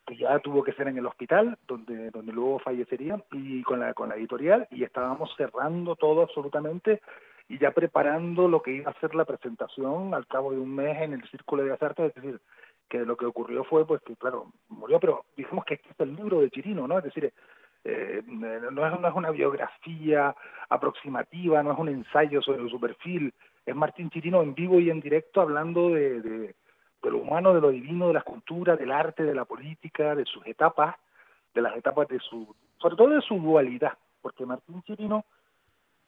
que ya tuvo que ser en el hospital, donde donde luego fallecería, y con la con la editorial, y estábamos cerrando todo absolutamente y ya preparando lo que iba a ser la presentación al cabo de un mes en el Círculo de las Artes, es decir, que lo que ocurrió fue pues que claro, murió, pero dijimos que este es el libro de Chirino, ¿no? Es decir, eh, no, es, no es una biografía aproximativa, no es un ensayo sobre su perfil, es Martín Chirino en vivo y en directo hablando de, lo humano, de lo divino, de la cultura, del arte, de la política, de sus etapas, de las etapas de su, sobre todo de su dualidad, porque Martín Chirino,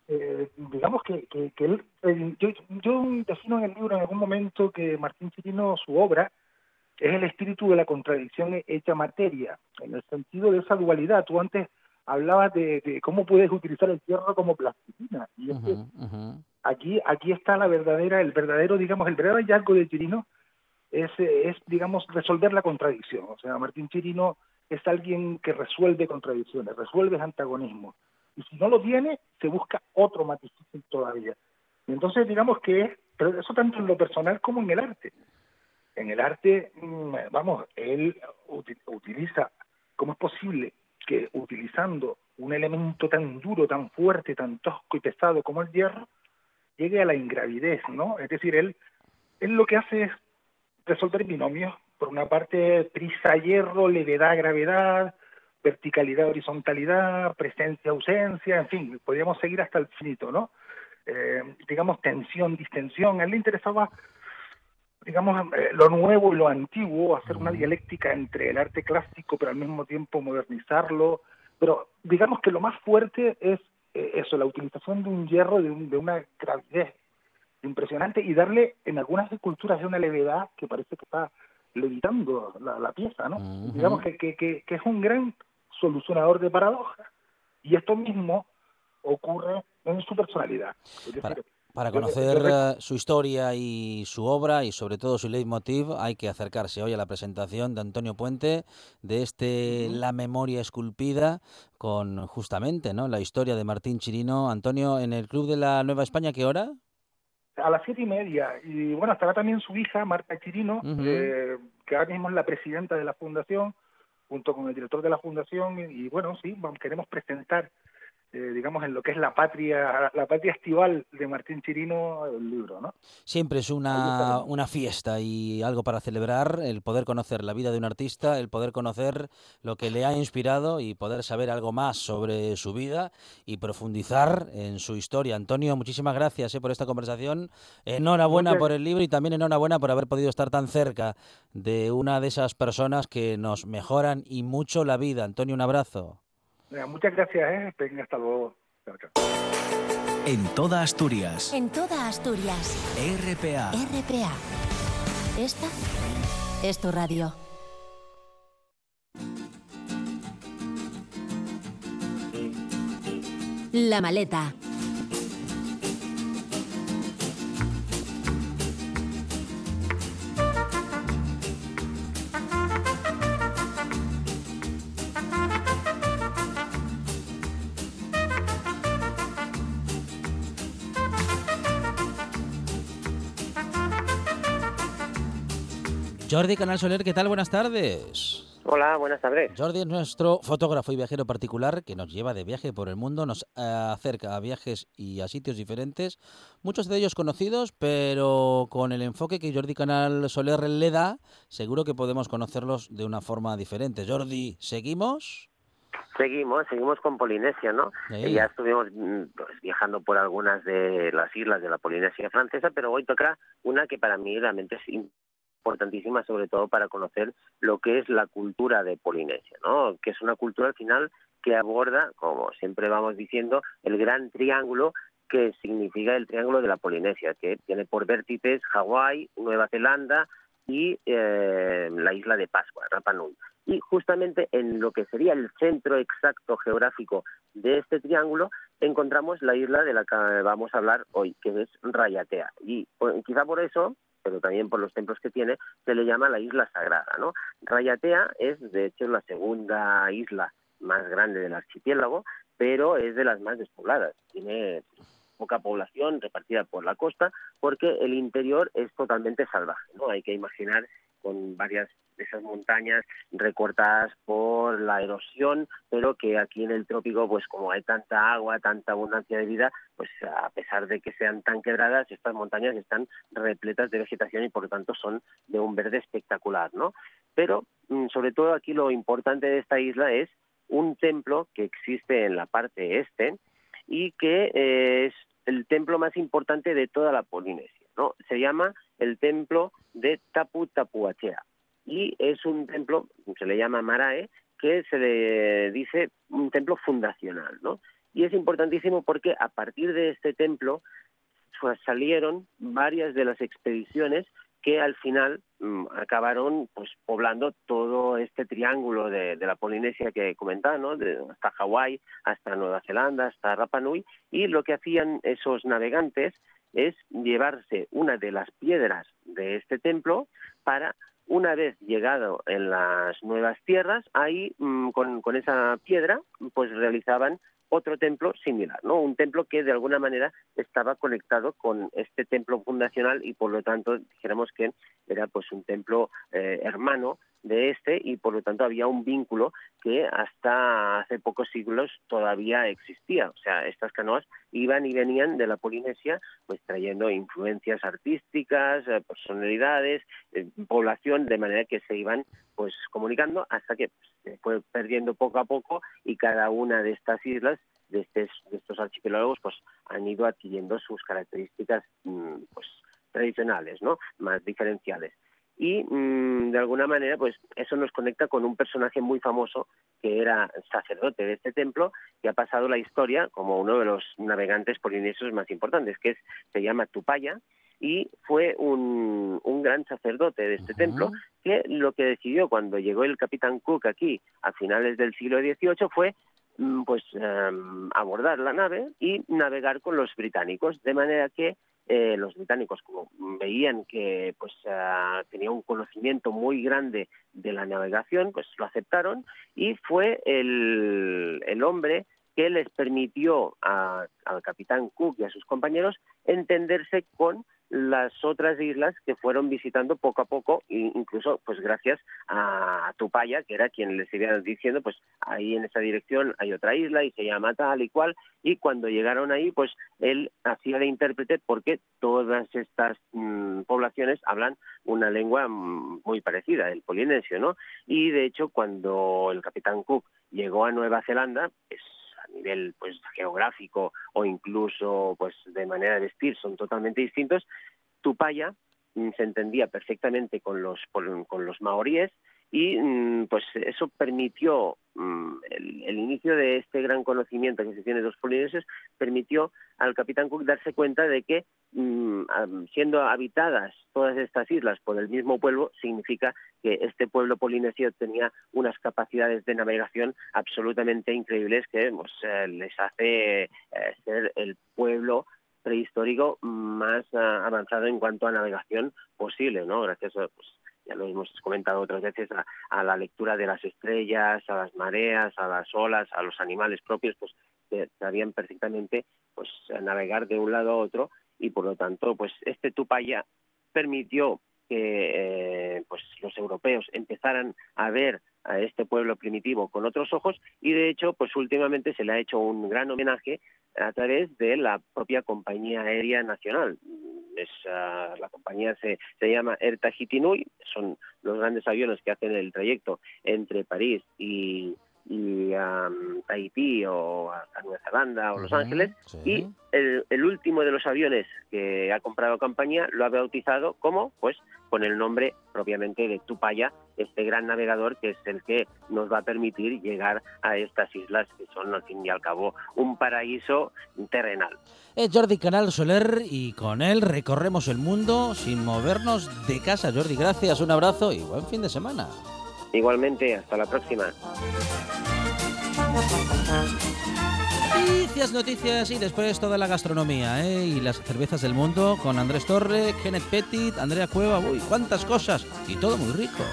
eh, digamos que, que, que él, eh, yo, yo defino en el libro en algún momento que Martín Chirino, su obra, es el espíritu de la contradicción hecha materia, en el sentido de esa dualidad. Tú antes hablabas de, de cómo puedes utilizar el hierro como plasticina, y es que aquí aquí está la verdadera el verdadero digamos el verdadero hallazgo de Chirino es es digamos resolver la contradicción. O sea Martín Chirino es alguien que resuelve contradicciones resuelve antagonismos y si no lo tiene se busca otro matiz todavía. Y entonces digamos que es pero eso tanto en lo personal como en el arte en el arte mm, vamos él uti- utiliza cómo es posible que utilizando un elemento tan duro tan fuerte tan tosco y pesado como el hierro llegue a la ingravidez, ¿no? Es decir, él, él lo que hace es resolver binomios. Por una parte, prisa, hierro, levedad, gravedad, verticalidad, horizontalidad, presencia, ausencia, en fin, podríamos seguir hasta el finito, ¿no? Eh, digamos, tensión, distensión. A él le interesaba, digamos, eh, lo nuevo y lo antiguo, hacer una dialéctica entre el arte clásico, pero al mismo tiempo modernizarlo. Pero digamos que lo más fuerte es eh, eso, la utilización de un hierro de, un- de una gravidez impresionante y darle en algunas esculturas una levedad que parece que está levitando la, la pieza, ¿no? Digamos que, que, que, que es un gran solucionador de paradojas. Y esto mismo ocurre en su personalidad. Es decir, Para, para yo- yo conocer eh, su historia y su obra y sobre todo su leitmotiv hay que acercarse hoy a la presentación de Antonio Puente de este La memoria esculpida con justamente ¿no? la historia de Martín Chirino. Antonio, en el Club de la Nueva España, ¿qué hora? a las siete y media. Y bueno, estará también su hija, Marta Chirino, eh, que ahora mismo es la presidenta de la fundación, junto con el director de la fundación. Y, y bueno, sí, queremos presentar, eh, digamos, en lo que es la patria, la patria estival de Martín Chirino, el libro, ¿no? Siempre es una, una fiesta y algo para celebrar, el poder conocer la vida de un artista, el poder conocer lo que le ha inspirado y poder saber algo más sobre su vida y profundizar en su historia. Antonio, muchísimas gracias eh, por esta conversación. Enhorabuena por el libro y también enhorabuena por haber podido estar tan cerca de una de esas personas que nos mejoran y mucho la vida. Antonio, un abrazo. Muchas gracias, ¿eh? Hasta luego. Chao, chao. En toda Asturias. En toda Asturias. RPA. RPA. Esta es tu radio. La maleta. Jordi Canal Soler, ¿qué tal? Buenas tardes. Hola, buenas tardes. Jordi es nuestro fotógrafo y viajero particular que nos lleva de viaje por el mundo, nos eh, acerca a viajes y a sitios diferentes, muchos de ellos conocidos, pero con el enfoque que Jordi Canal Soler le da, seguro que podemos conocerlos de una forma diferente. Jordi, ¿seguimos? Seguimos, seguimos con Polinesia, ¿no? Sí. Eh, Ya estuvimos mm, pues, viajando por algunas de las islas de la Polinesia francesa, pero hoy toca una que para mí realmente es importantísima, sobre todo para conocer lo que es la cultura de Polinesia, ¿no? Que es una cultura al final que aborda, como siempre vamos diciendo, el gran triángulo que significa el triángulo de la Polinesia, que tiene por vértices Hawái, Nueva Zelanda y eh, la isla de Pascua, Rapa Nui. Y justamente en lo que sería el centro exacto geográfico de este triángulo encontramos la isla de la que vamos a hablar hoy, que es Rayatea. Y pues, quizá por eso, pero también por los templos que tiene, se le llama la isla sagrada. ¿no? Rayatea es, de hecho, la segunda isla más grande del archipiélago, pero es de las más despobladas. Tiene poca población repartida por la costa, porque el interior es totalmente salvaje. ¿no? Hay que imaginar con varias de esas montañas recortadas por la erosión, pero que aquí en el trópico, pues como hay tanta agua, tanta abundancia de vida, pues a pesar de que sean tan quebradas, estas montañas están repletas de vegetación y por lo tanto son de un verde espectacular, ¿no? Pero mm, sobre todo aquí lo importante de esta isla es un templo que existe en la parte este y que eh, es el templo más importante de toda la Polinesia, ¿no? Se llama el templo de Tapu Tapuachea y es un templo, se le llama Marae, que se le dice un templo fundacional, ¿no? Y es importantísimo porque a partir de este templo salieron varias de las expediciones que al final mm, acabaron pues poblando todo este triángulo de, la Polinesia que comentaba, ¿no? Hasta Hawái, hasta Nueva Zelanda, hasta Rapa Nui, y lo que hacían esos navegantes es llevarse una de las piedras de este templo para una vez llegado en las nuevas tierras, ahí mm, con, con esa piedra pues realizaban otro templo similar, ¿no? Un templo que de alguna manera estaba conectado con este templo fundacional y por lo tanto dijéramos que era pues un templo eh, hermano de este y por lo tanto había un vínculo que hasta hace pocos siglos todavía existía. O sea, estas canoas iban y venían de la Polinesia pues trayendo influencias artísticas, eh, personalidades, eh, población, de manera que se iban pues comunicando hasta que pues, se fue perdiendo poco a poco y cada una de estas islas de, estes- de estos archipiélagos pues han ido adquiriendo sus características mm, pues tradicionales no más diferenciales. Y mm, de alguna manera pues eso nos conecta con un personaje muy famoso que era sacerdote de este templo que ha pasado la historia como uno de los navegantes polinesios más importantes que es se llama Tupaya y fue un, un gran sacerdote de este templo que lo que decidió cuando llegó el capitán Cook aquí a finales del siglo XVIII fue pues em, abordar la nave y navegar con los británicos. De manera que eh, los británicos como veían que pues ah, tenía un conocimiento muy grande de la navegación pues lo aceptaron y fue el, el hombre que les permitió a- al capitán Cook y a sus compañeros entenderse con las otras islas que fueron visitando poco a poco, incluso pues gracias a Tupaya, que era quien les iba diciendo, pues ahí en esa dirección hay otra isla y se llama tal y cual, y cuando llegaron ahí, pues él hacía de intérprete porque todas estas mm, poblaciones hablan una lengua mm, muy parecida, el polinesio, ¿no? Y de hecho, cuando el capitán Cook llegó a Nueva Zelanda, pues nivel pues geográfico o incluso pues de manera de vestir son totalmente distintos Tupaya mm, se entendía perfectamente con los con, con los maoríes y mm, pues eso permitió mm, el, el inicio de este gran conocimiento que se tiene de los polinesios permitió al capitán Cook darse cuenta de que mm, siendo habitadas todas estas islas por el mismo pueblo significa que este pueblo polinesio tenía unas capacidades de navegación absolutamente increíbles que pues, eh, les hace eh, ser el pueblo prehistórico más ah, avanzado en cuanto a navegación posible, ¿no? Gracias a, pues, ya lo hemos comentado otras veces, a, la lectura de las estrellas, a las mareas, a las olas, a los animales propios, pues sabían perfectamente pues navegar de un lado a otro y por lo tanto pues este Tupaya permitió que eh, pues los europeos empezaran a ver a este pueblo primitivo con otros ojos y de hecho pues últimamente se le ha hecho un gran homenaje a través de la propia compañía aérea nacional. Es, ah, la compañía se, se llama Air Tahiti Nui son los grandes aviones que hacen el trayecto entre París y, y am, Tahití o hasta Nueva Zelanda o Los Ángeles. y el, el último de los aviones que ha comprado compañía lo ha bautizado como pues con el nombre propiamente de Tupaya este gran navegador que es el que nos va a permitir llegar a estas islas que son al fin y al cabo un paraíso terrenal Es Jordi Canal Soler y con él recorremos el mundo sin movernos de casa. Jordi, gracias, un abrazo y buen fin de semana. igualmente hasta la próxima Noticias, noticias y después toda la gastronomía ¿eh? y las cervezas del mundo con Andrés Torre, Kenneth Petit, Andrea Cueva, uy, cuántas cosas y todo muy rico.